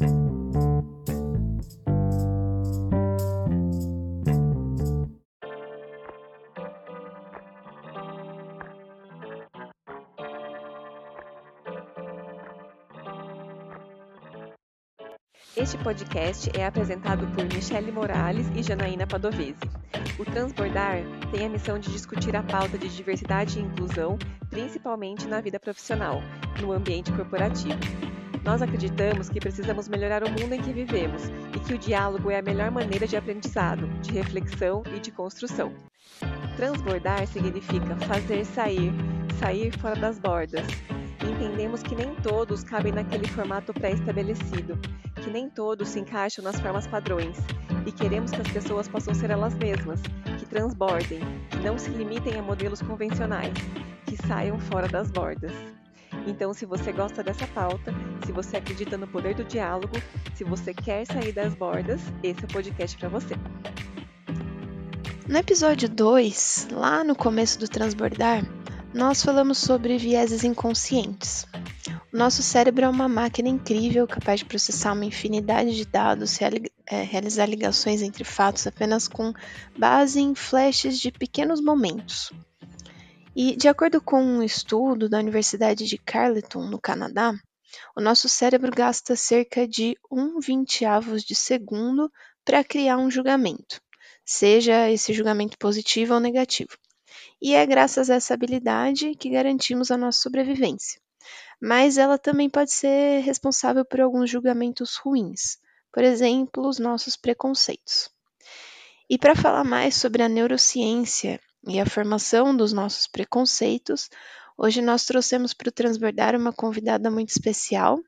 Este podcast é apresentado por Michele Morales e Janaína Padovese. O Transbordar tem a missão de discutir a pauta de diversidade e inclusão, principalmente na vida profissional, no ambiente corporativo. Nós acreditamos que precisamos melhorar o mundo em que vivemos e que o diálogo é a melhor maneira de aprendizado, de reflexão e de construção. Transbordar significa fazer sair, sair fora das bordas, entendemos que nem todos cabem naquele formato pré-estabelecido, que nem todos se encaixam nas formas padrões, e queremos que as pessoas possam ser elas mesmas, que transbordem, que não se limitem a modelos convencionais, que saiam fora das bordas. Então, se você gosta dessa pauta, se você acredita no poder do diálogo, se você quer sair das bordas, esse é o podcast para você. No episódio 2, lá no começo do Transbordar, nós falamos sobre vieses inconscientes. O nosso cérebro é uma máquina incrível capaz de processar uma infinidade de dados, é, realizar ligações entre fatos apenas com base em flashes de pequenos momentos. E, de acordo com um estudo da Universidade de Carleton, no Canadá, o nosso cérebro gasta cerca de um vinteavos de segundo para criar um julgamento, seja esse julgamento positivo ou negativo e é graças a essa habilidade que garantimos a nossa sobrevivência. Mas ela também pode ser responsável por alguns julgamentos ruins, por exemplo, os nossos preconceitos. E para falar mais sobre a neurociência e a formação dos nossos preconceitos, hoje nós trouxemos para o Transbordar uma convidada muito especial.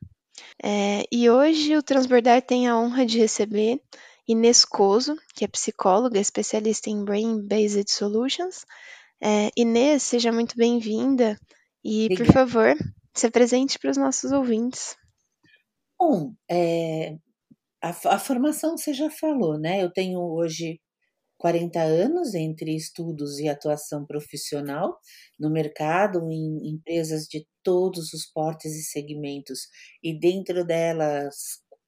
É, e hoje o Transbordar tem a honra de receber Inês Coso, que é psicóloga, especialista em Brain Based Solutions, é, Inês, seja muito bem-vinda e, Obrigada. por favor, se apresente para os nossos ouvintes. Bom, é, a, a, formação você já falou, né? Eu tenho hoje 40 anos entre estudos e atuação profissional no mercado, em empresas de todos os portes e segmentos, e dentro delas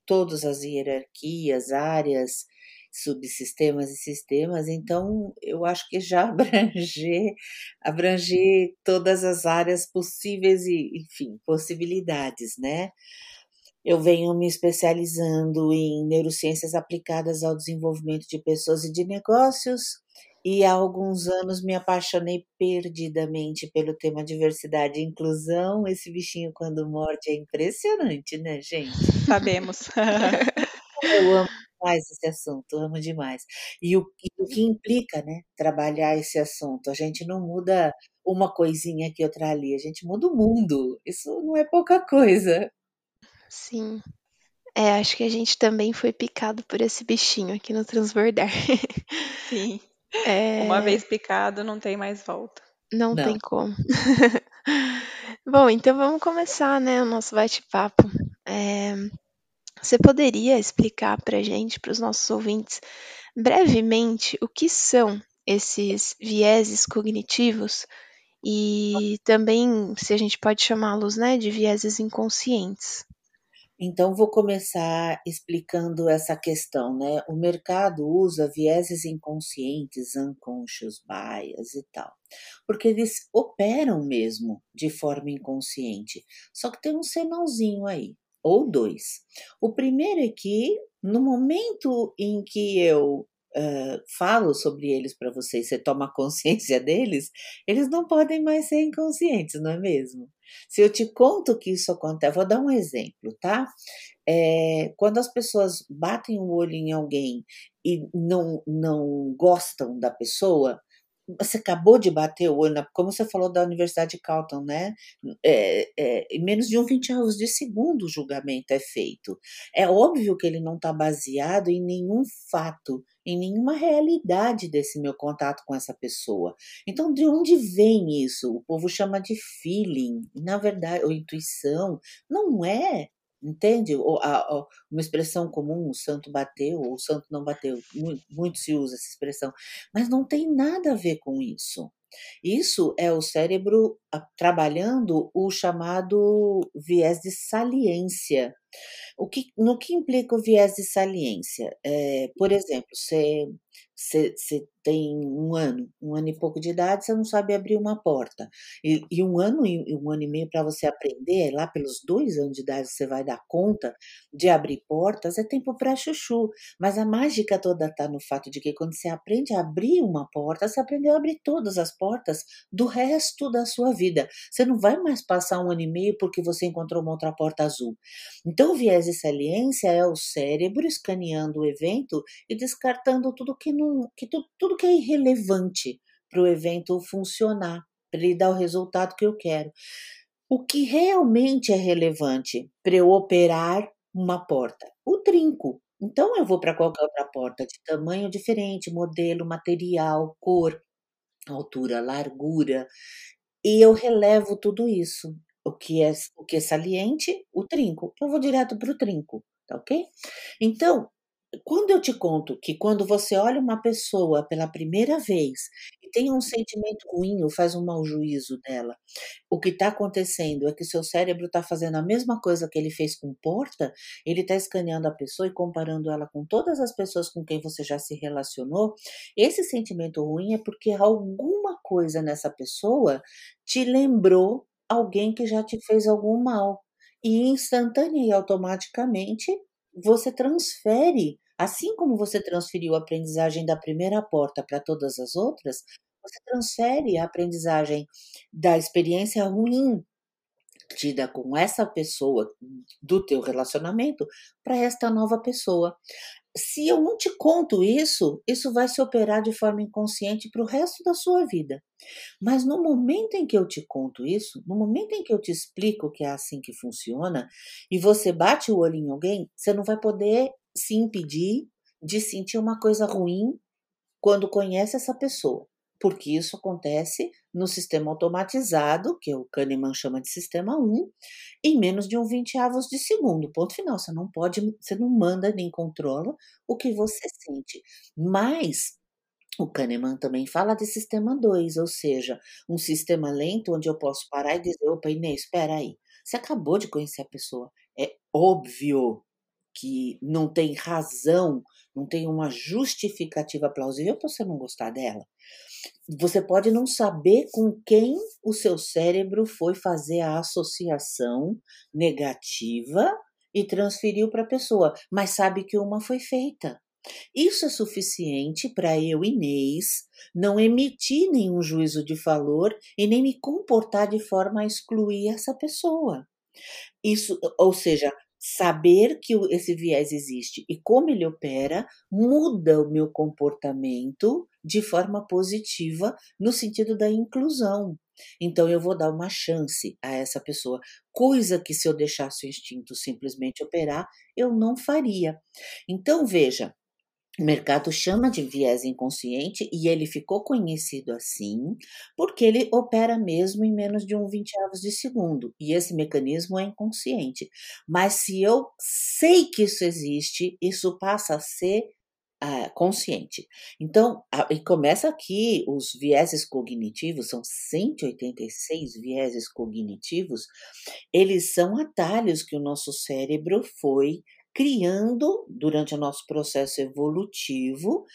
todas as hierarquias, áreas, subsistemas e sistemas, então eu acho que já abranger, todas as áreas possíveis e, enfim, possibilidades, né? Eu venho me especializando em neurociências aplicadas ao desenvolvimento de pessoas e de negócios, e há alguns anos me apaixonei perdidamente pelo tema diversidade e inclusão. Esse bichinho, quando morte, é impressionante, né, gente? Sabemos. Eu amo demais esse assunto, amo demais. E o, e o que implica, né, trabalhar esse assunto. A gente não muda uma coisinha aqui, outra ali, a gente muda o mundo. Isso não é pouca coisa. Sim. É, acho que a gente também foi picado por esse bichinho aqui no Transbordar. Sim. É... Uma vez picado, não tem mais volta. Não, não. tem como. Bom, então vamos começar, né, o nosso bate-papo. É, você poderia explicar para a gente, para os nossos ouvintes, brevemente o que são esses vieses cognitivos e também se a gente pode chamá-los né, de vieses inconscientes? Então, vou começar explicando essa questão, né? O mercado usa vieses inconscientes, unconscious bias e tal, porque eles operam mesmo de forma inconsciente. Só que tem um senãozinho aí ou dois. O primeiro é que, no momento em que eu falo sobre eles para vocês, você toma consciência deles, eles não podem mais ser inconscientes, não é mesmo? Se eu te conto que isso acontece, vou dar um exemplo, tá? É, quando as pessoas batem o olho em alguém e não, não gostam da pessoa, você acabou de bater o olho, na, como você falou da Universidade de Calton, né? É, é, em menos de um vinteavos de segundo o julgamento é feito. É óbvio que ele não está baseado em nenhum fato, em nenhuma realidade desse meu contato com essa pessoa. Então, de onde vem isso? O povo chama de feeling, na verdade, ou intuição. Não é entende? Ou, a, uma expressão comum, o santo bateu ou o santo não bateu, muito, muito se usa essa expressão, mas não tem nada a ver com isso. Isso é o cérebro ah, trabalhando o chamado viés de saliência. O que, no que implica o viés de saliência? É, por exemplo, você você tem um ano, um ano e pouco de idade, você não sabe abrir uma porta. E, e um ano e um ano e meio para você aprender, lá pelos dois anos de idade você vai dar conta de abrir portas, é tempo para chuchu. Mas a mágica toda está no fato de que quando você aprende a abrir uma porta, você aprendeu a abrir todas as portas do resto da sua vida. Você não vai mais passar um ano e meio porque você encontrou uma outra porta azul. Então, o viés de saliência é o cérebro escaneando o evento e descartando tudo que não que tu, tudo que é irrelevante para o evento funcionar, para ele dar o resultado que eu quero. O que realmente é relevante para eu operar uma porta? O trinco. Então eu vou para qualquer outra porta de tamanho diferente, modelo, material, cor, altura, largura, e eu relevo tudo isso. O que é o que é saliente, o trinco. Eu vou direto para o trinco, tá ok? Então, quando eu te conto que quando você olha uma pessoa pela primeira vez e tem um sentimento ruim ou faz um mau juízo dela, o que está acontecendo é que seu cérebro está fazendo a mesma coisa que ele fez com Porta, ele está escaneando a pessoa e comparando ela com todas as pessoas com quem você já se relacionou. Esse sentimento ruim é porque alguma coisa nessa pessoa te lembrou alguém que já te fez algum mal. E instantânea e automaticamente você transfere Assim como você transferiu a aprendizagem da primeira porta para todas as outras, você transfere a aprendizagem da experiência ruim tida com essa pessoa do teu relacionamento para esta nova pessoa. Se eu não te conto isso, isso vai se operar de forma inconsciente para o resto da sua vida. Mas no momento em que eu te conto isso, no momento em que eu te explico que é assim que funciona, e você bate o olho em alguém, você não vai poder se impedir de sentir uma coisa ruim quando conhece essa pessoa, porque isso acontece no sistema automatizado, que o Kahneman chama de sistema 1, em menos de um vinteavos de segundo. Ponto final. Você não pode, você não manda nem controla o que você sente. Mas o Kahneman também fala de sistema 2, ou seja, um sistema lento onde eu posso parar e dizer: opa, Inês, espera aí. Você acabou de conhecer a pessoa. É óbvio que não tem razão, não tem uma justificativa plausível para você não gostar dela. Você pode não saber com quem o seu cérebro foi fazer a associação negativa e transferiu para a pessoa, mas sabe que uma foi feita. Isso é suficiente para eu, Inês, não emitir nenhum juízo de valor e nem me comportar de forma a excluir essa pessoa. Isso, ou seja, saber que esse viés existe e como ele opera muda o meu comportamento de forma positiva no sentido da inclusão. Então eu vou dar uma chance a essa pessoa, coisa que se eu deixasse o instinto simplesmente operar, eu não faria. Então veja, o mercado chama de viés inconsciente e ele ficou conhecido assim porque ele opera mesmo em menos de um vinteavos de segundo e esse mecanismo é inconsciente. Mas se eu sei que isso existe, isso passa a ser uh, consciente. Então, a, e começa aqui os vieses cognitivos, são 186 vieses cognitivos, eles são atalhos que o nosso cérebro foi criando durante o nosso processo evolutivo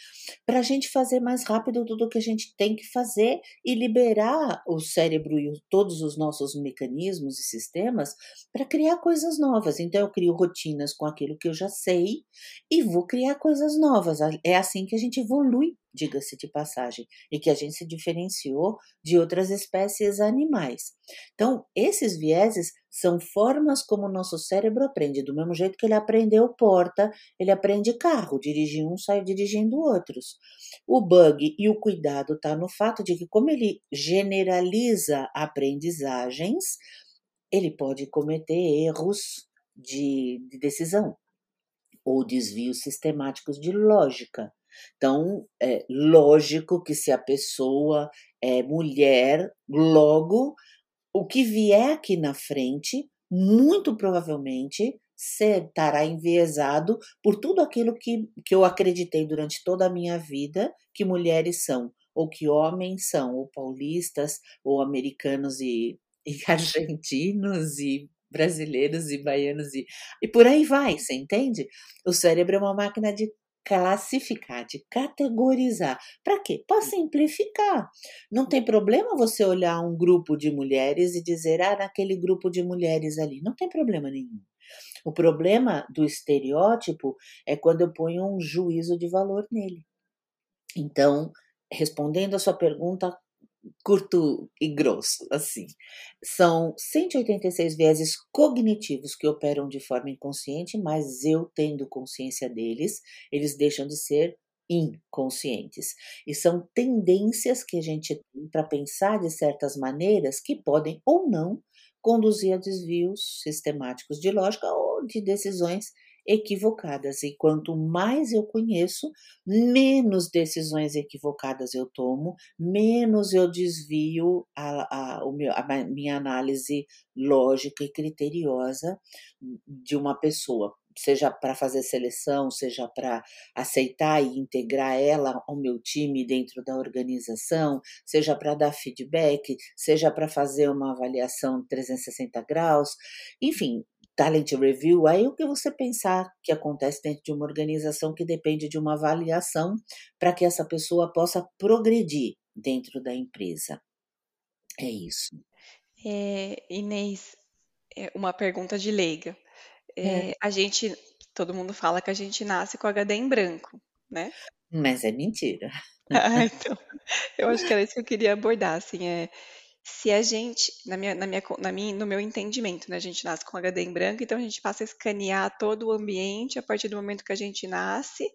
para a gente fazer mais rápido tudo o que a gente tem que fazer e liberar o cérebro e todos os nossos mecanismos e sistemas para criar coisas novas. Então eu crio rotinas com aquilo que eu já sei e vou criar coisas novas. É assim que a gente evolui diga-se de passagem, e que a gente se diferenciou de outras espécies animais. Então, esses vieses são formas como o nosso cérebro aprende, do mesmo jeito que ele aprendeu porta, ele aprende carro, dirigir um, sai dirigindo outros. O bug e o cuidado está no fato de que, como ele generaliza aprendizagens, ele pode cometer erros de, de decisão ou desvios sistemáticos de lógica. Então, é lógico que se a pessoa é mulher, logo o que vier aqui na frente, muito provavelmente estará enviesado por tudo aquilo que, que eu acreditei durante toda a minha vida que mulheres são, ou que homens são, ou paulistas, ou americanos e, e argentinos e brasileiros e baianos e, e por aí vai, você entende? O cérebro é uma máquina de classificar, de categorizar. Para quê? Para simplificar. Não tem problema você olhar um grupo de mulheres e dizer, ah, naquele grupo de mulheres ali. Não tem problema nenhum. O problema do estereótipo é quando eu ponho um juízo de valor nele. Então, respondendo a sua pergunta curto e grosso, assim. São 186 vieses cognitivos que operam de forma inconsciente, mas eu tendo consciência deles, eles deixam de ser inconscientes. E são tendências que a gente tem para pensar de certas maneiras que podem ou não conduzir a desvios sistemáticos de lógica ou de decisões equivocadas. E quanto mais eu conheço, menos decisões equivocadas eu tomo, menos eu desvio a, a, a minha análise lógica e criteriosa de uma pessoa seja para fazer seleção, seja para aceitar e integrar ela ao meu time dentro da organização, seja para dar feedback, seja para fazer uma avaliação 360 graus, enfim, talent review, aí o que você pensar que acontece dentro de uma organização que depende de uma avaliação para que essa pessoa possa progredir dentro da empresa. É isso. É, Inês, é uma pergunta de leiga. É, é. A gente, todo mundo fala que a gente nasce com HD em branco, né? Mas é mentira. Ah, então, eu acho que era isso que eu queria abordar, assim, é se a gente, na minha, na minha, na minha, no meu entendimento, né, a gente nasce com HD em branco, então a gente passa a escanear todo o ambiente a partir do momento que a gente nasce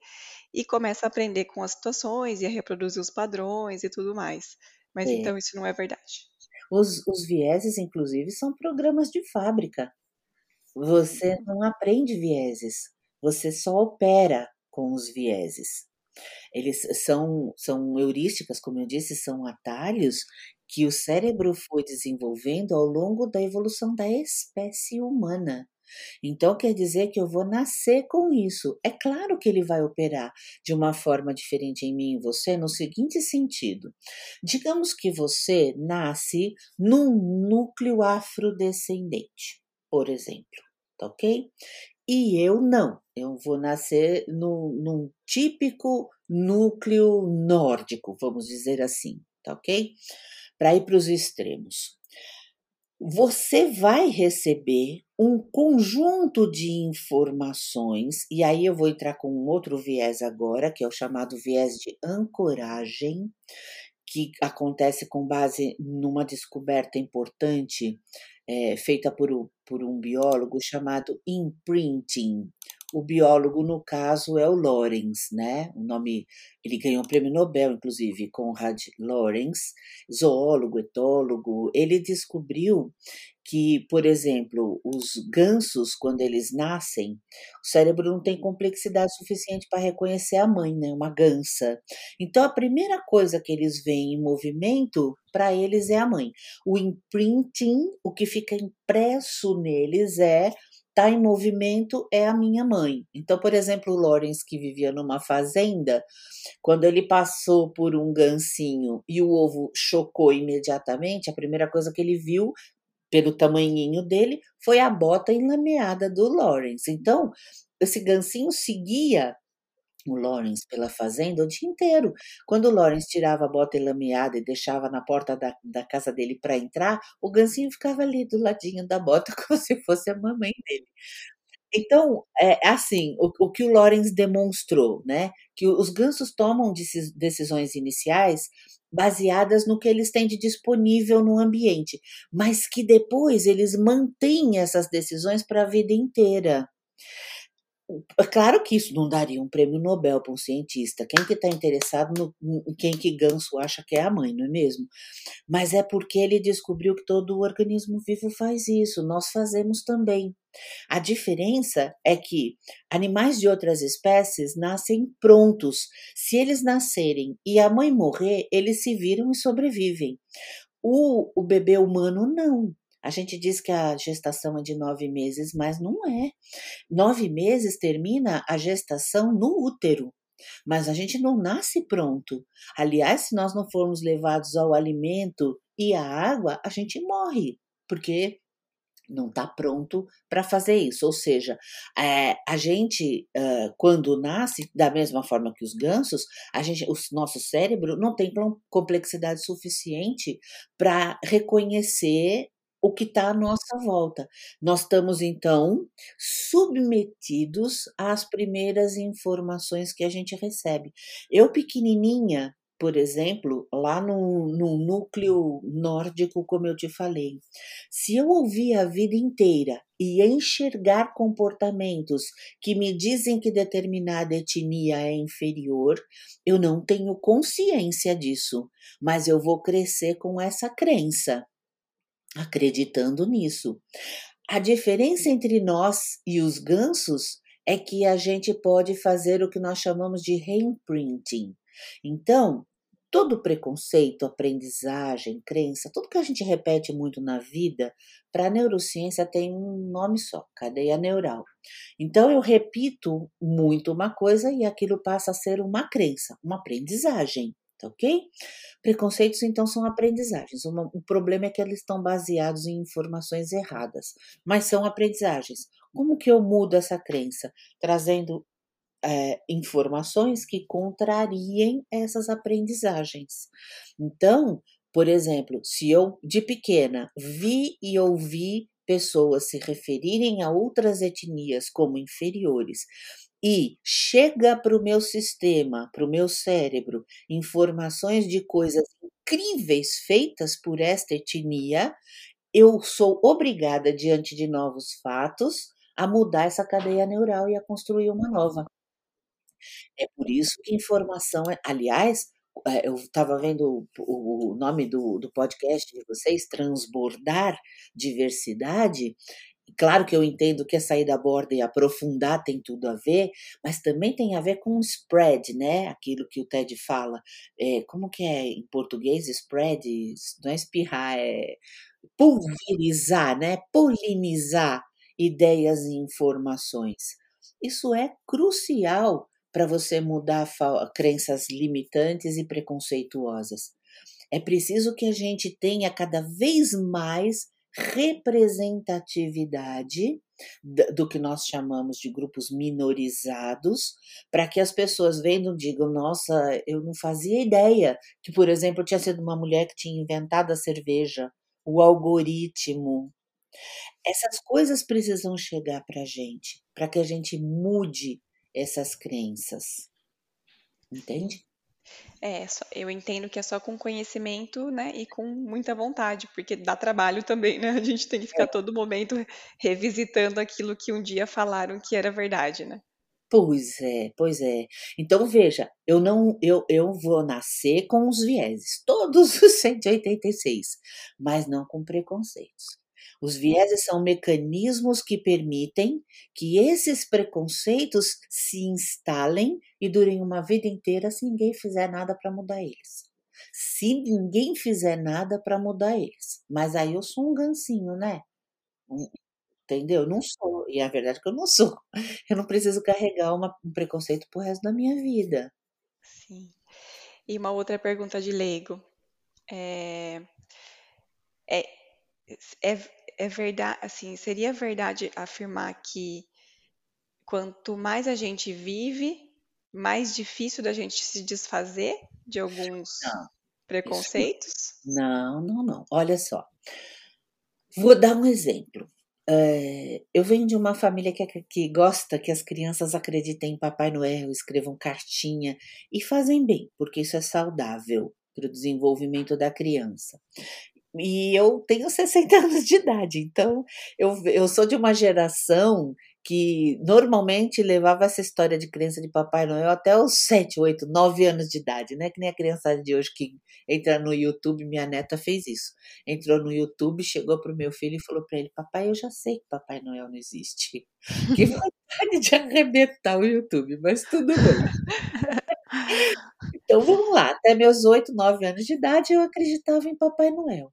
e começa a aprender com as situações e a reproduzir os padrões e tudo mais. Mas então isso não é verdade. Os, os vieses, inclusive, são programas de fábrica. Você não aprende vieses, você só opera com os vieses. Eles são, são heurísticas, como eu disse, são atalhos que o cérebro foi desenvolvendo ao longo da evolução da espécie humana. Então quer dizer que eu vou nascer com isso. É claro que ele vai operar de uma forma diferente em mim e você no seguinte sentido. Digamos que você nasce num núcleo afrodescendente, por exemplo, tá ok? E eu não. Eu vou nascer no, num típico núcleo nórdico, vamos dizer assim, tá ok? para ir para os extremos. Você vai receber um conjunto de informações, e aí eu vou entrar com um outro viés agora, que é o chamado viés de ancoragem, que acontece com base numa descoberta importante é, feita por, por um biólogo chamado imprinting. O biólogo, no caso, é o Lorenz, né? O nome, ele ganhou o prêmio Nobel, inclusive, Conrad Lorenz, zoólogo, etólogo. Ele descobriu que, por exemplo, os gansos, quando eles nascem, o cérebro não tem complexidade suficiente para reconhecer a mãe, né? Uma gansa. Então, a primeira coisa que eles veem em movimento, para eles, é a mãe. O imprinting, o que fica impresso neles é está em movimento é a minha mãe. Então, por exemplo, o Lawrence, que vivia numa fazenda, quando ele passou por um gancinho e o ovo chocou imediatamente, a primeira coisa que ele viu, pelo tamanhinho dele, foi a bota enlameada do Lawrence. Então, esse gancinho seguia o Lawrence pela fazenda o dia inteiro. Quando o Lawrence tirava a bota lameada e deixava na porta da, da casa dele para entrar, o gansinho ficava ali do ladinho da bota, como se fosse a mamãe dele. Então, é assim, o, o que o Lawrence demonstrou, né? Que os gansos tomam decisões iniciais baseadas no que eles têm de disponível no ambiente, mas que depois eles mantêm essas decisões para a vida inteira. É claro que isso não daria um prêmio Nobel para um cientista. Quem que está interessado no, em quem que Ganso acha que é a mãe, não é mesmo? Mas é porque ele descobriu que todo o organismo vivo faz isso. Nós fazemos também. A diferença é que animais de outras espécies nascem prontos. Se eles nascerem e a mãe morrer, eles se viram e sobrevivem. O, o bebê humano não. A gente diz que a gestação é de nove meses, mas não é. Nove meses termina a gestação no útero. Mas a gente não nasce pronto. Aliás, se nós não formos levados ao alimento e à água, a gente morre, porque não está pronto para fazer isso. Ou seja, é, a gente, quando nasce, da mesma forma que os gansos, a gente, o nosso cérebro não tem complexidade suficiente para reconhecer o que está à nossa volta. Nós estamos, então, submetidos às primeiras informações que a gente recebe. Eu, pequenininha, por exemplo, lá no, no núcleo nórdico, como eu te falei, se eu ouvir a vida inteira e enxergar comportamentos que me dizem que determinada etnia é inferior, eu não tenho consciência disso, mas eu vou crescer com essa crença acreditando nisso. A diferença entre nós e os gansos é que a gente pode fazer o que nós chamamos de reimprinting. Então, todo preconceito, aprendizagem, crença, tudo que a gente repete muito na vida, para a neurociência tem um nome só, cadeia neural. Então eu repito muito uma coisa e aquilo passa a ser uma crença, uma aprendizagem tá ok? Preconceitos, então, são aprendizagens. o problema é que eles estão baseados em informações erradas, mas são aprendizagens. Como que eu mudo essa crença? Trazendo é, informações que contrariem essas aprendizagens. Então, por exemplo, se eu de pequena vi e ouvi pessoas se referirem a outras etnias como inferiores e chega para o meu sistema, para o meu cérebro, informações de coisas incríveis feitas por esta etnia, eu sou obrigada, diante de novos fatos, a mudar essa cadeia neural e a construir uma nova. É por isso que informação é. Aliás, é, eu estava vendo o, nome do, do podcast de vocês, Transbordar Diversidade, Claro que eu entendo que a sair da borda e aprofundar tem tudo a ver, mas também tem a ver com spread, né? Aquilo que o Ted fala. É, como que é em português spread? Não é espirrar, é pulverizar, né? Polinizar ideias e informações. Isso é crucial para você mudar crenças limitantes e preconceituosas. É preciso que a gente tenha cada vez mais representatividade do que nós chamamos de grupos minorizados, para que as pessoas vendo digam, nossa, eu não fazia ideia que, por exemplo, tinha sido uma mulher que tinha inventado a cerveja, o algoritmo. Essas coisas precisam chegar para a gente, para que a gente mude essas crenças. Entende? É, eu entendo que é só com conhecimento, né, e com muita vontade, porque dá trabalho também, né? A gente tem que ficar é. todo momento revisitando aquilo que um dia falaram que era verdade, né? Pois é, pois é. Então veja, eu não eu, eu vou nascer com os vieses, todos os 186, mas não com preconceitos. Os vieses são mecanismos que permitem que esses preconceitos se instalem e durem uma vida inteira se ninguém fizer nada para mudar eles. Se ninguém fizer nada para mudar eles. Mas aí eu sou um gancinho, né? Entendeu? Eu não sou. E a verdade é que eu não sou. Eu não preciso carregar uma, um preconceito pro resto da minha vida. Sim. E uma outra pergunta de leigo. É, é, é, é verdade, assim, seria verdade afirmar que quanto mais a gente vive, mais difícil da gente se desfazer de alguns não, preconceitos? Isso, não, não, não. Olha só. Vou dar um exemplo. É, eu venho de uma família que, que gosta que as crianças acreditem em Papai Noel, escrevam cartinha e fazem bem, porque isso é saudável para o desenvolvimento da criança. E eu tenho 60 anos de idade, então eu, eu sou de uma geração que normalmente levava essa história de crença de Papai Noel até os 7, 8, 9 anos de idade, né? Que nem a criançada de hoje que entra no YouTube, minha neta fez isso. Entrou no YouTube, chegou pro meu filho e falou para ele: Papai, eu já sei que Papai Noel não existe. Que vontade de arrebentar o YouTube, mas tudo bem. Então vamos lá, até meus 8, 9 anos de idade eu acreditava em Papai Noel.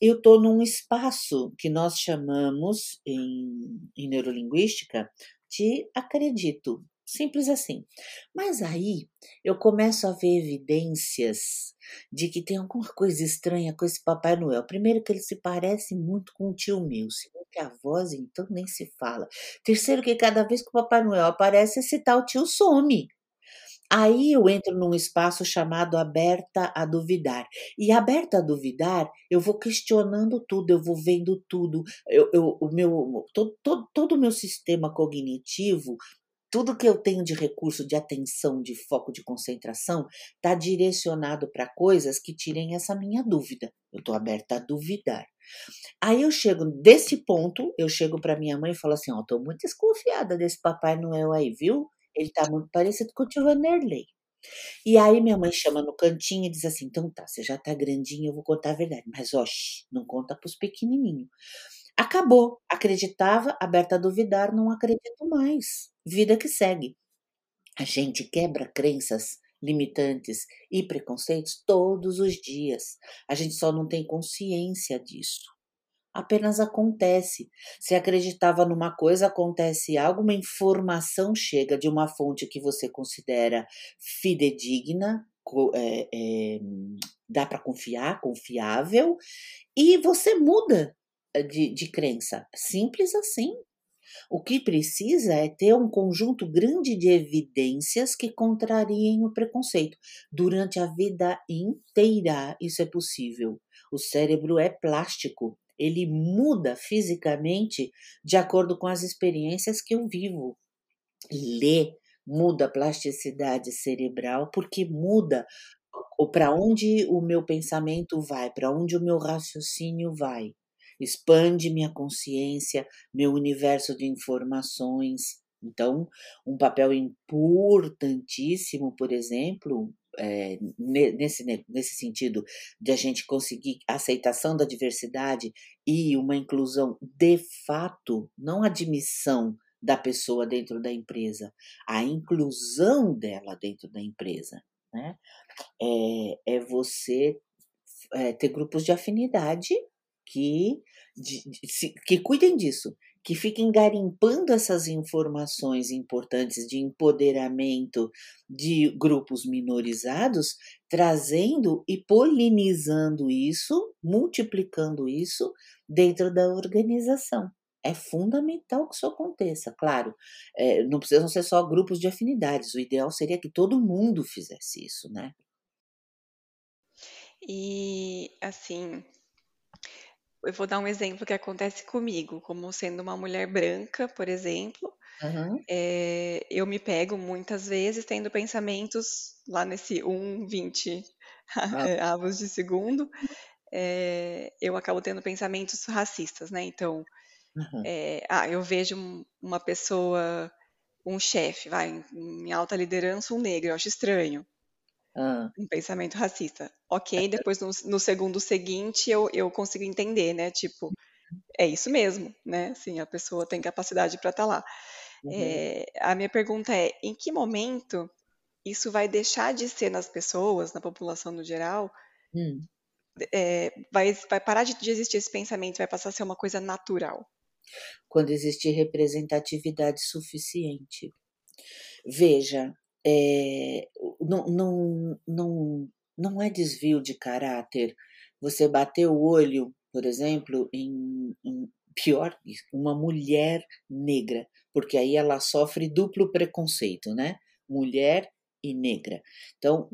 eu estou num espaço que nós chamamos em, em neurolinguística de acredito. Simples assim. Mas aí eu começo a ver evidências de que tem alguma coisa estranha com esse Papai Noel. Primeiro, que ele se parece muito com o tio meu. Segundo, que a voz, então, nem se fala. Terceiro, que cada vez que o Papai Noel aparece, esse tal tio some. Aí eu entro num espaço chamado aberta a duvidar. E aberta a duvidar, eu vou questionando tudo, eu vou vendo tudo. Eu, eu, o meu, todo, todo, o meu sistema cognitivo tudo que eu tenho de recurso de atenção, de foco, de concentração, está direcionado para coisas que tirem essa minha dúvida. Eu estou aberta a duvidar. Aí eu chego desse ponto, eu chego para minha mãe e falo assim: Ó, oh, estou muito desconfiada desse Papai Noel aí, viu? Ele está muito parecido com o tio Vanderlei. E aí minha mãe chama no cantinho e diz assim: então tá, você já tá grandinho, eu vou contar a verdade. Mas, ó, não conta pros pequenininhos. Acabou. Acreditava, aberta a duvidar, não acredito mais. Vida que segue. A gente quebra crenças limitantes e preconceitos todos os dias. A gente só não tem consciência disso. Apenas acontece. Se acreditava numa coisa, acontece algo, uma informação chega de uma fonte que você considera fidedigna, é, é, dá para confiar, confiável, e você muda de, de crença. Simples assim. O que precisa é ter um conjunto grande de evidências que contrariem o preconceito. Durante a vida inteira, isso é possível. O cérebro é plástico, ele muda fisicamente de acordo com as experiências que eu vivo. Ler muda a plasticidade cerebral porque muda para onde o meu pensamento vai, para onde o meu raciocínio vai expande minha consciência, meu universo de informações. Então, um papel importantíssimo, por exemplo, é, nesse, nesse sentido de a gente conseguir aceitação da diversidade e uma inclusão de fato, não admissão da pessoa dentro da empresa, a inclusão dela dentro da empresa, né? É, é você é, ter grupos de afinidade que, de, de, que cuidem disso, que fiquem garimpando essas informações importantes de empoderamento de grupos minorizados, trazendo e polinizando isso, multiplicando isso dentro da organização. É fundamental que isso aconteça, claro. É, não precisam ser só grupos de afinidades. O ideal seria que todo mundo fizesse isso, né? E assim, eu vou dar um exemplo que acontece comigo, como sendo uma mulher branca, por exemplo. Uhum. É, eu me pego muitas vezes tendo pensamentos lá nesse 1, 20 ah. avos de segundo. É, eu acabo tendo pensamentos racistas, né? Então, uhum. é, ah, eu vejo uma pessoa, um chefe, vai, em alta liderança, um negro, eu acho estranho. Ah. Um pensamento racista. Ok, depois no, no segundo seguinte eu, eu consigo entender, né? Tipo, é isso mesmo, né? Assim, a pessoa tem capacidade para estar tá lá. Uhum. É, a minha pergunta é: em que momento isso vai deixar de ser nas pessoas, na população no geral? Hum. É, vai, vai parar de, de existir esse pensamento, vai passar a ser uma coisa natural? Quando existir representatividade suficiente. Veja, é, não, não, não, não é desvio de caráter você bater o olho, por exemplo, em, em pior, uma mulher negra, porque aí ela sofre duplo preconceito, né? Mulher e negra. Então,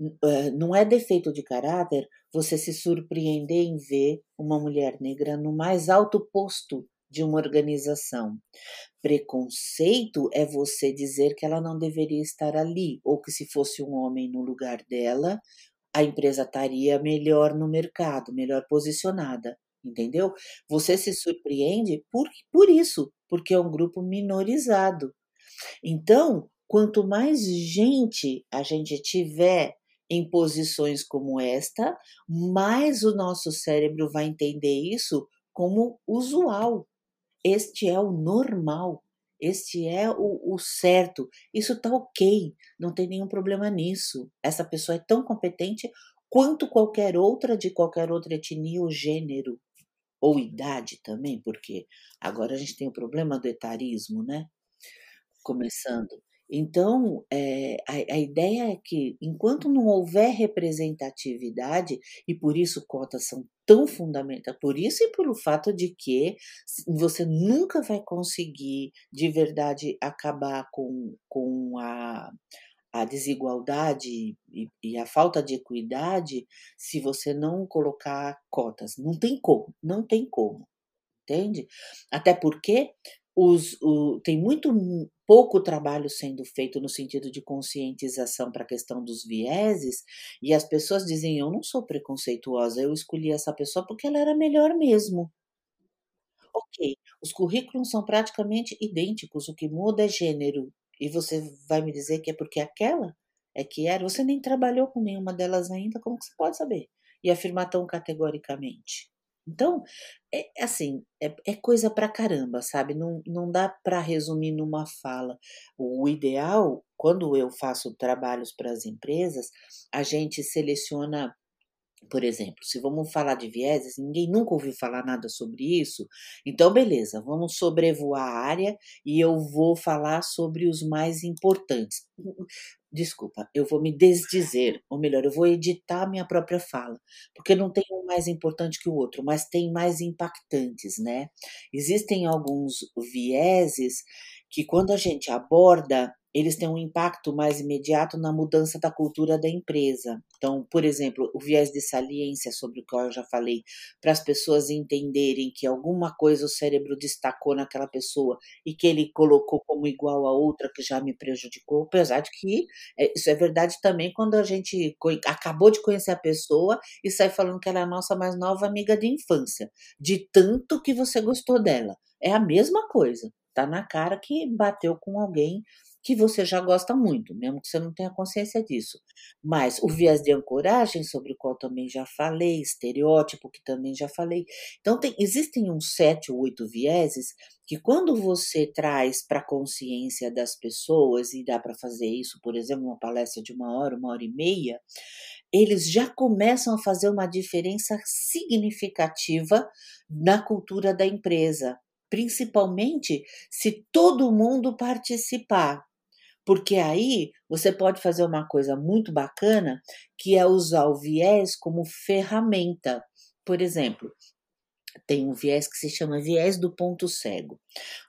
não é defeito de caráter você se surpreender em ver uma mulher negra no mais alto posto de uma organização. Preconceito é você dizer que ela não deveria estar ali, ou que se fosse um homem no lugar dela, a empresa estaria melhor no mercado, melhor posicionada, entendeu? Você se surpreende por, por isso, porque é um grupo minorizado. Então, quanto mais gente a gente tiver em posições como esta, mais o nosso cérebro vai entender isso como usual. Este é o normal, este é o, o certo, isso está ok, não tem nenhum problema nisso. Essa pessoa é tão competente quanto qualquer outra de qualquer outra etnia ou gênero. ou idade também, porque agora a gente tem o problema do etarismo, né? Começando. Então, é, a, a, ideia é que, enquanto não houver representatividade, e por isso cotas são tão fundamentais, por isso e pelo fato de que você nunca vai conseguir de verdade acabar com, com a, a desigualdade e, e, a falta de equidade se você não colocar cotas. Não tem como, não tem como, entende? Até porque os, o, tem muito pouco trabalho sendo feito no sentido de conscientização para a questão dos vieses, e as pessoas dizem: Eu não sou preconceituosa, eu escolhi essa pessoa porque ela era melhor mesmo. Ok, os currículos são praticamente idênticos, o que muda é gênero, e você vai me dizer que é porque aquela é que era? Você nem trabalhou com nenhuma delas ainda, como que você pode saber? E afirmar tão categoricamente. Então, é assim, é, é coisa pra caramba, sabe? Não, não dá para resumir numa fala. O ideal, quando eu faço trabalhos para as empresas, a gente seleciona por exemplo, se vamos falar de vieses, ninguém nunca ouviu falar nada sobre isso, então beleza, vamos sobrevoar a área e eu vou falar sobre os mais importantes. Desculpa, eu vou me desdizer, ou melhor, eu vou editar minha própria fala, porque não tem um mais importante que o outro, mas tem mais impactantes, né? Existem alguns vieses que quando a gente aborda, eles têm um impacto mais imediato na mudança da cultura da empresa. Então, por exemplo, o viés de saliência, sobre o qual eu já falei, para as pessoas entenderem que alguma coisa o cérebro destacou naquela pessoa e que ele colocou como igual a outra que já me prejudicou, apesar de que é, isso é verdade também quando a gente acabou de conhecer a pessoa e sai falando que ela é a nossa mais nova amiga de infância, de tanto que você gostou dela. É a mesma coisa. Tá na cara que bateu com alguém que você já gosta muito, mesmo que você não tenha consciência disso. Mas o viés de ancoragem, sobre o qual também já falei, estereótipo, que também já falei. Então, tem, existem uns sete ou oito vieses que, quando você traz para a consciência das pessoas, e dá para fazer isso, por exemplo, uma palestra de uma hora, uma hora e meia, eles já começam a fazer uma diferença significativa na cultura da empresa, principalmente se todo mundo participar. Porque aí você pode fazer uma coisa muito bacana, que é usar o viés como ferramenta. Por exemplo, tem um viés que se chama viés do ponto cego.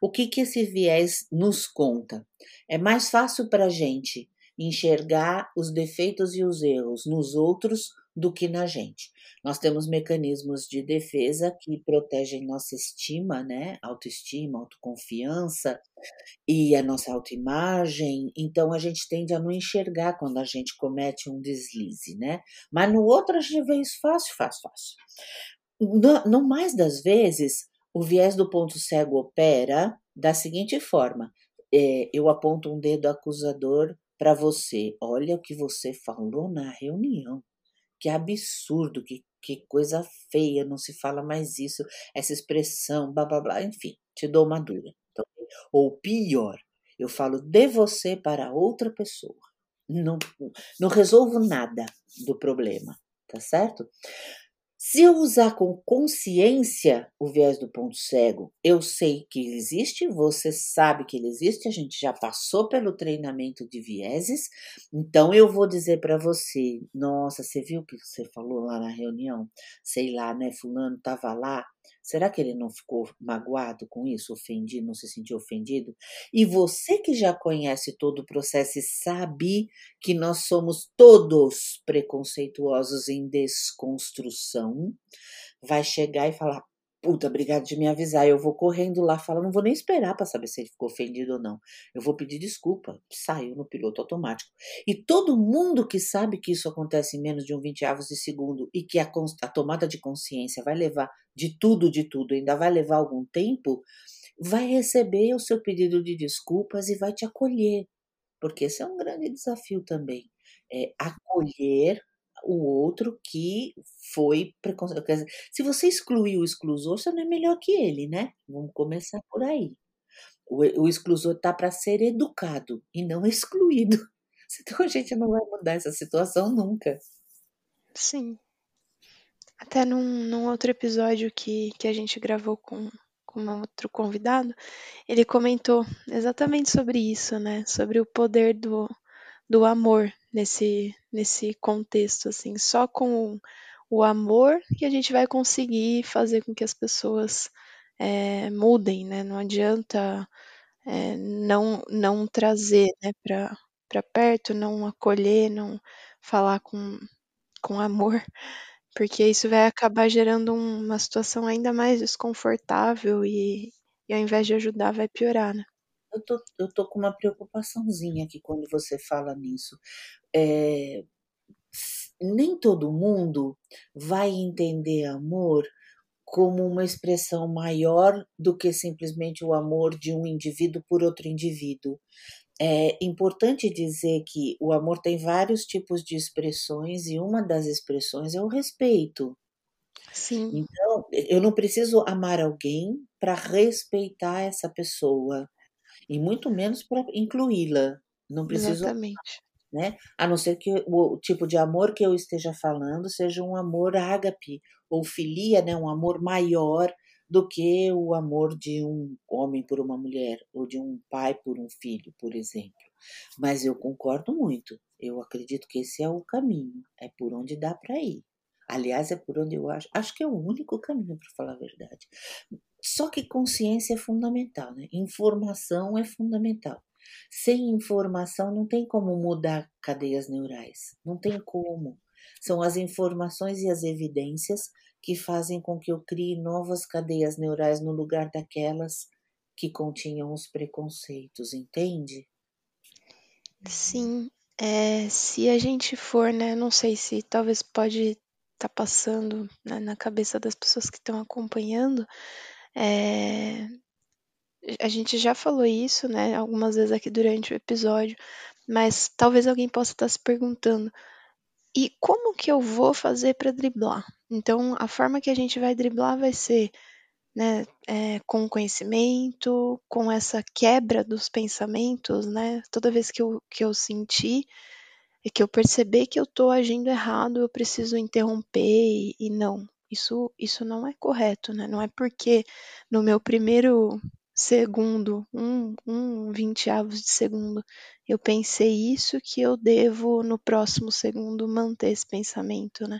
O que, que esse viés nos conta? É mais fácil para a gente enxergar os defeitos e os erros nos outros do que na gente. Nós temos mecanismos de defesa que protegem nossa estima, né? Autoestima, autoconfiança e a nossa autoimagem. Então a gente tende a não enxergar quando a gente comete um deslize, né? Mas no outro a gente vê isso fácil, fácil, fácil. No mais das vezes, o viés do ponto cego opera da seguinte forma: é, eu aponto um dedo acusador para você. Olha o que você falou na reunião. Que absurdo, que, que coisa feia, não se fala mais isso, essa expressão, blá blá blá, enfim, te dou uma dura. Então, ou pior, eu falo de você para outra pessoa. Não, não resolvo nada do problema, tá certo? Se eu usar com consciência o viés do ponto cego, eu sei que ele existe, você sabe que ele existe, a gente já passou pelo treinamento de vieses, então eu vou dizer para você: nossa, você viu o que você falou lá na reunião? Sei lá, né? Fulano estava lá, Será que ele não ficou magoado com isso, ofendido, não se sentiu ofendido? E você que já conhece todo o processo e sabe que nós somos todos preconceituosos em desconstrução, vai chegar e falar: Puta, obrigado de me avisar. Eu vou correndo lá, falo, não vou nem esperar para saber se ele ficou ofendido ou não. Eu vou pedir desculpa. Saiu no piloto automático. E todo mundo que sabe que isso acontece em menos de um 20 avos de segundo e que a, a tomada de consciência vai levar de tudo, de tudo, ainda vai levar algum tempo, vai receber o seu pedido de desculpas e vai te acolher. Porque esse é um grande desafio também. É acolher o outro que foi preconceito. Se você excluir o exclusor, você não é melhor que ele, né? Vamos começar por aí. O, o exclusor está para ser educado e não excluído. Então a gente não vai mudar essa situação nunca. Sim. Até num, num outro episódio que, que a gente gravou com, com um outro convidado, ele comentou exatamente sobre isso, né? Sobre o poder do, do amor nesse, nesse contexto, assim. Só com o amor que a gente vai conseguir fazer com que as pessoas é, mudem, né? Não adianta é, não, não trazer né, para perto, não acolher, não falar com, com amor, porque isso vai acabar gerando uma situação ainda mais desconfortável e, e ao invés de ajudar, vai piorar, né? Eu tô, eu tô com uma preocupaçãozinha aqui quando você fala nisso. É, nem todo mundo vai entender amor como uma expressão maior do que simplesmente o amor de um indivíduo por outro indivíduo. É importante dizer que o amor tem vários tipos de expressões e uma das expressões é o respeito. Sim. Então, eu não preciso amar alguém para respeitar essa pessoa e muito menos para incluí-la. Não preciso Exatamente né? A não ser que o tipo de amor que eu esteja falando seja um amor ágape ou filia, né? Um amor maior do que o amor de um homem por uma mulher ou de um pai por um filho, por exemplo. Mas eu concordo muito. Eu acredito que esse é o caminho, é por onde dá para ir. Aliás, é por onde eu acho, acho que é o único caminho para falar a verdade. Só que consciência é fundamental, né? Informação é fundamental. Sem informação não tem como mudar cadeias neurais, não tem como. São as informações e as evidências que fazem com que eu crie novas cadeias neurais no lugar daquelas que continham os preconceitos, entende? Sim, é, se a gente for, né, não sei se talvez pode estar tá passando né, na cabeça das pessoas que estão acompanhando, é, a gente já falou isso, né, algumas vezes aqui durante o episódio, mas talvez alguém possa estar se perguntando: e como que eu vou fazer para driblar? Então, a forma que a gente vai driblar vai ser né, é, com conhecimento, com essa quebra dos pensamentos, né? Toda vez que eu, que eu sentir e que eu perceber que eu estou agindo errado, eu preciso interromper e, e não. Isso, isso não é correto, né? Não é porque no meu primeiro segundo, um, um vinteavos de segundo, eu pensei isso que eu devo no próximo segundo manter esse pensamento, né?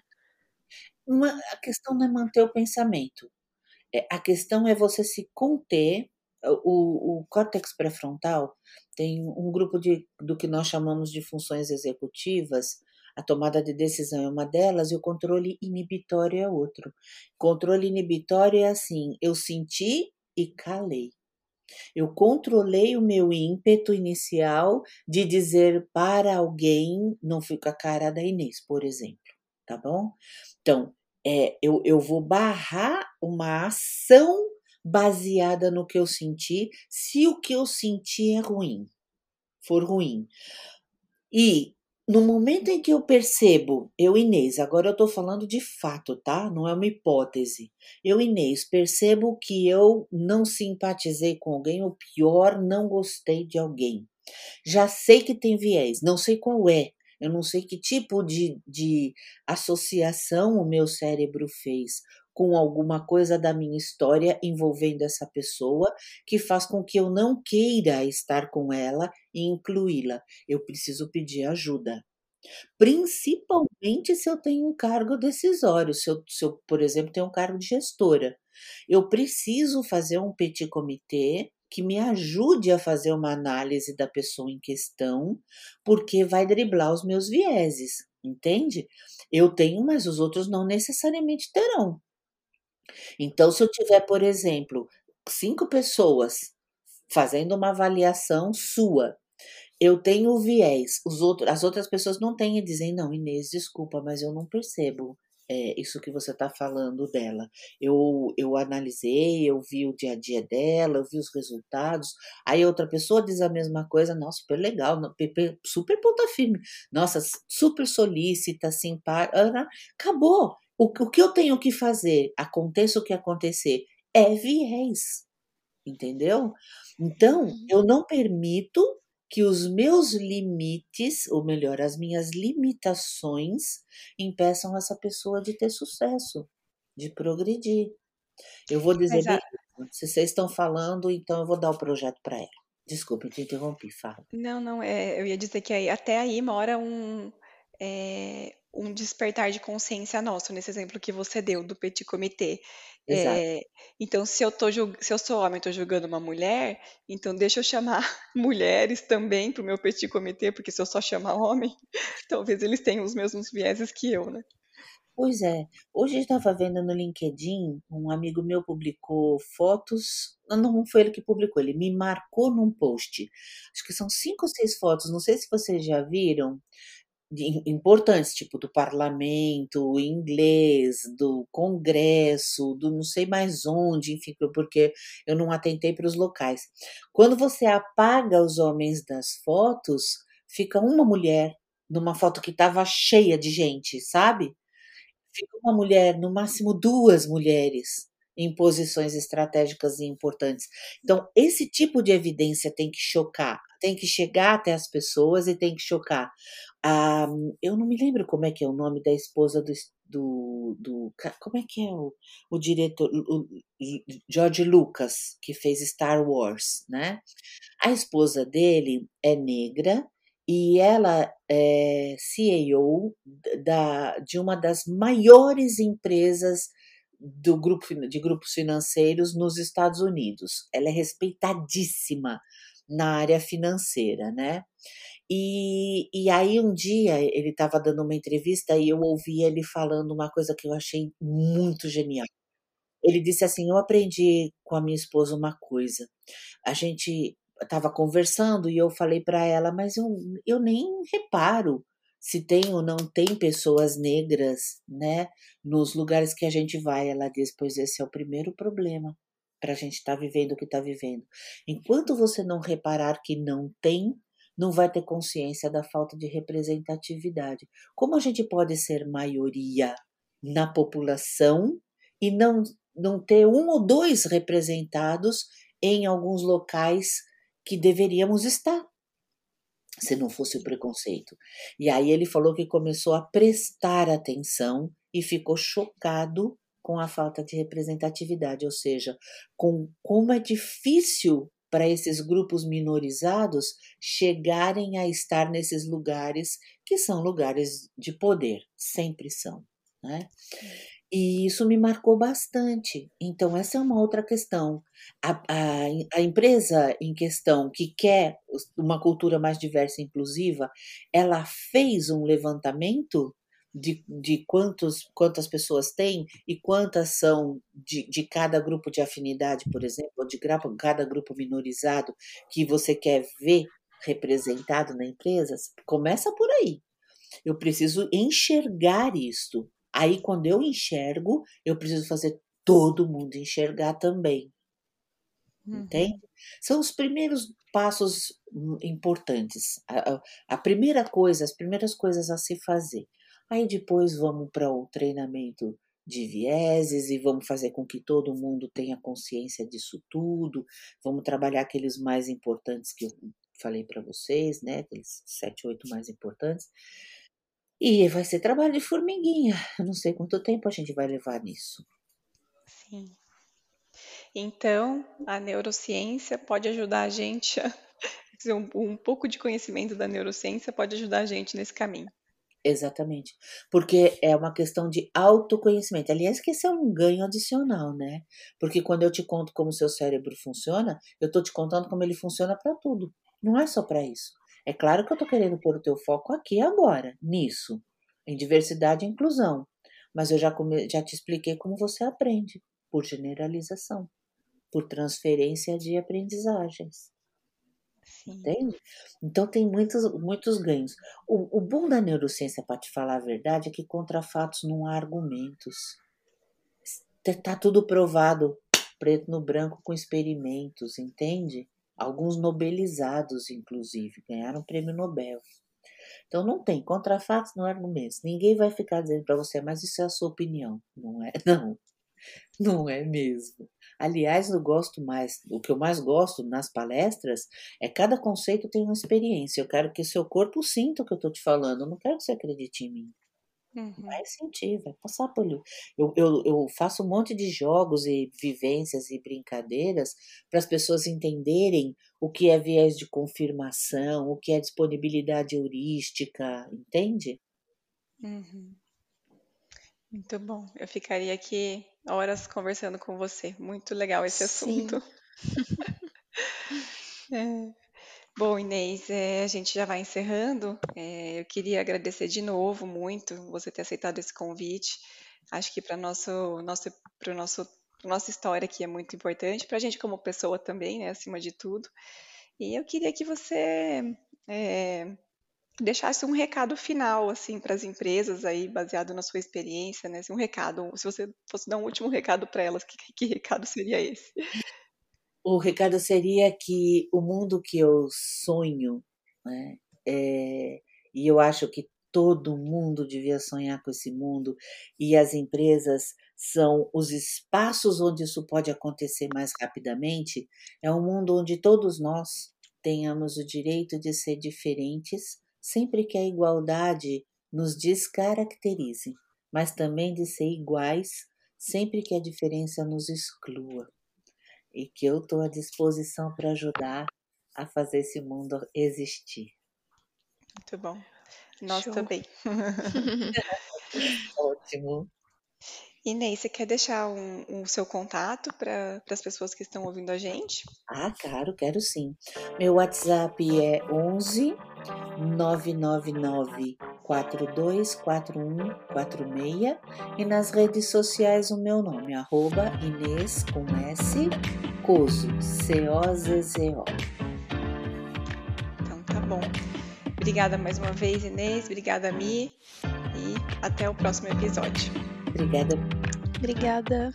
Uma, a questão não é manter o pensamento. É, a questão é você se conter. O, o córtex pré-frontal tem um grupo de, do que nós chamamos de funções executivas. A tomada de decisão é uma delas e o controle inibitório é outro. Controle inibitório é assim: eu senti e calei. Eu controlei o meu ímpeto inicial de dizer para alguém, não fica a cara da Inês, por exemplo, tá bom? Então, é, eu, eu vou barrar uma ação baseada no que eu senti, se o que eu senti é ruim, for ruim. E no momento em que eu percebo, eu, Inês, agora eu estou falando de fato, tá? Não é uma hipótese. Eu, Inês, percebo que eu não simpatizei com alguém, ou pior, não gostei de alguém. Já sei que tem viés, não sei qual é. Eu não sei que tipo de, de associação o meu cérebro fez com alguma coisa da minha história envolvendo essa pessoa que faz com que eu não queira estar com ela e incluí-la. Eu preciso pedir ajuda. Principalmente se eu tenho um cargo decisório, se eu, se eu, por exemplo, tenho um cargo de gestora. Eu preciso fazer um petit comitê que me ajude a fazer uma análise da pessoa em questão, porque vai driblar os meus vieses, entende? Eu tenho, mas os outros não necessariamente terão. Então, se eu tiver, por exemplo, cinco pessoas fazendo uma avaliação sua, eu tenho o viés, os outros, as outras pessoas não têm e dizem, não, Inês, desculpa, mas eu não percebo é, isso que você está falando dela. Eu, eu analisei, eu vi o dia a dia dela, eu vi os resultados. Aí outra pessoa diz a mesma coisa, nossa, super legal, super ponta firme, nossa, super solícita, simpática. Acabou. O, o que eu tenho que fazer, aconteça o que acontecer, é viés. Entendeu? Então, uhum. eu não permito que os meus limites, ou melhor, as minhas limitações, impeçam essa pessoa de ter sucesso. de progredir. Eu vou dizer bem, se vocês estão falando, então eu vou dar o projeto para ela. Desculpe, te interrompi, fala. Não, não, é, eu ia dizer que aí, até aí mora um, é, um despertar de consciência nosso, nesse exemplo que você deu do petit comité. Exato. É, então, se eu, tô, se eu sou homem e estou julgando uma mulher, então deixa eu chamar mulheres também para o meu petit comité, porque se eu só chamar homem, talvez eles tenham os mesmos vieses que eu, né? Pois é, hoje eu estava vendo no LinkedIn, um amigo meu publicou fotos, não, foi ele que publicou, ele me marcou num post. Acho que são cinco ou seis fotos, não sei se vocês já viram, importantes, tipo do parlamento, inglês, do congresso, do não sei mais onde, enfim, porque eu não atentei para os locais. Quando você apaga os homens das fotos, fica uma mulher numa foto que estava cheia de gente, sabe? Fica uma mulher, no máximo duas mulheres, em posições estratégicas e importantes. Então, esse tipo de evidência tem que chocar, tem que chegar até as pessoas e tem que chocar. Ah, eu não me lembro como é que é o nome da esposa do, do, do como é que é o, o diretor, o, George Lucas, que fez Star Wars, né? A esposa dele é negra e ela é CEO da, de uma das maiores empresas do grupo, de grupos financeiros nos Estados Unidos. Ela é respeitadíssima na área financeira, né? E, e aí um dia ele estava dando uma entrevista e eu ouvi ele falando uma coisa que eu achei muito genial. Ele disse assim: Eu aprendi com a minha esposa uma coisa. A gente estava conversando e eu falei para ela, mas eu, eu nem reparo se tem ou não tem pessoas negras, né, nos lugares que a gente vai. Ela diz: Pois esse é o primeiro problema para a gente estar vivendo o que está vivendo. Enquanto você não reparar que não tem, não vai ter consciência da falta de representatividade. Como a gente pode ser maioria na população e não, não ter um ou dois representados em alguns locais que deveríamos estar, se não fosse o preconceito. E aí ele falou que começou a prestar atenção e ficou chocado com a falta de representatividade, ou seja, com como é difícil para esses grupos minorizados chegarem a estar nesses lugares que são lugares de poder, sempre são, né? E isso me marcou bastante. Então, essa é uma outra questão. A, a, a empresa em questão que quer uma cultura mais diversa e inclusiva, ela fez um levantamento de, de quantos, quantas pessoas tem e quantas são de, de cada grupo de afinidade, por exemplo, ou de cada grupo minorizado que você quer ver representado na empresa. Começa por aí. Eu preciso enxergar isto. Aí, quando eu enxergo, eu preciso fazer todo mundo enxergar também. Uhum. Entende? São os primeiros passos hum, importantes. A, a- a primeira coisa, as primeiras coisas a se fazer. Aí depois vamos para o treinamento de vieses e vamos fazer com que todo mundo tenha consciência disso tudo. Vamos trabalhar aqueles mais importantes que eu falei para vocês, né? Aqueles sete, oito mais importantes. E vai ser trabalho de formiguinha. Eu não sei quanto tempo a gente vai levar nisso. Sim. Então, a neurociência pode ajudar a gente a um, um pouco de conhecimento da neurociência pode ajudar a gente nesse caminho. Exatamente. Porque é uma questão de autoconhecimento. Aliás, que esse é um ganho adicional, né? Porque quando eu te conto como o seu cérebro funciona, eu estou te contando como ele funciona para tudo. Não é só para isso. É claro que eu estou querendo pôr o teu foco aqui agora, nisso, em diversidade e inclusão. Mas eu já, come- já te expliquei como você aprende, por generalização, por transferência de aprendizagens. Sim. Entende? Então tem muitos, muitos ganhos. O, o bom da neurociência, para te falar a verdade, é que contra fatos não há argumentos. Está tudo provado, preto no branco, com experimentos, entende? Alguns nobelizados, inclusive, ganharam prêmio Nobel. Então não tem contra fatos, não há argumentos. Ninguém vai ficar dizendo para você, mas isso é a sua opinião. Não é, não. Não é mesmo. Aliás, eu gosto mais, o que eu mais gosto nas palestras é cada conceito tem uma experiência. Eu quero que o seu corpo sinta o que eu estou te falando. Eu não quero que você acredite em mim. Uhum. Vai sentir, vai passar por. Eu, eu, eu faço um monte de jogos e vivências e brincadeiras para as pessoas entenderem o que é viés de confirmação, o que é disponibilidade heurística, entende? Uhum. Muito bom. Eu ficaria aqui horas conversando com você. Muito legal esse Sim. assunto. é. Bom, Inês, é, a gente já vai encerrando. É, eu queria agradecer de novo muito você ter aceitado esse convite. Acho que para nosso, nosso, para nosso, nossa história aqui é muito importante, para a gente como pessoa também, né, acima de tudo. E eu queria que você é, deixasse um recado final assim para as empresas aí, baseado na sua experiência, né? Assim, um recado, se você fosse dar um último recado para elas, que, que recado seria esse? o recado seria que o mundo que eu sonho, né, é, e eu acho que todo mundo devia sonhar com esse mundo, e as empresas são os espaços onde isso pode acontecer mais rapidamente, é um mundo onde todos nós tenhamos o direito de ser diferentes, sempre que a igualdade nos descaracterize, mas também de ser iguais, sempre que a diferença nos exclua e que eu estou à disposição para ajudar a fazer esse mundo existir. Muito bom. Nós Show. também. Ótimo. Inês, você quer deixar o um, um seu contato para as pessoas que estão ouvindo a gente? Ah, claro, quero sim. Meu WhatsApp é 11 999 424146 e nas redes sociais o meu nome, arroba Inês com S, Cozo, C-O-Z-Z-O. Então tá bom. Obrigada mais uma vez, Inês. Obrigada, Mi. E até o próximo episódio. Obrigada. Obrigada.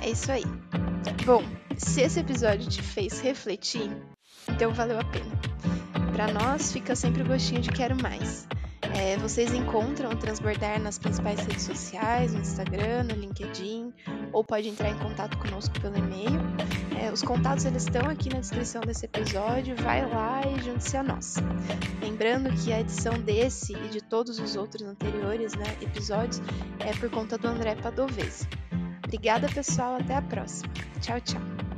É isso aí. Bom, se esse episódio te fez refletir, então valeu a pena. Para nós fica sempre o gostinho de quero mais. É, vocês encontram o Transbordar nas principais redes sociais, no Instagram, no LinkedIn, ou pode entrar em contato conosco pelo e-mail. É, os contatos eles estão aqui na descrição desse episódio, vai lá e junte-se a nós. Lembrando que a edição desse e de todos os outros anteriores né, episódios é por conta do André Padovese. Obrigada, pessoal. Até a próxima. Tchau, tchau.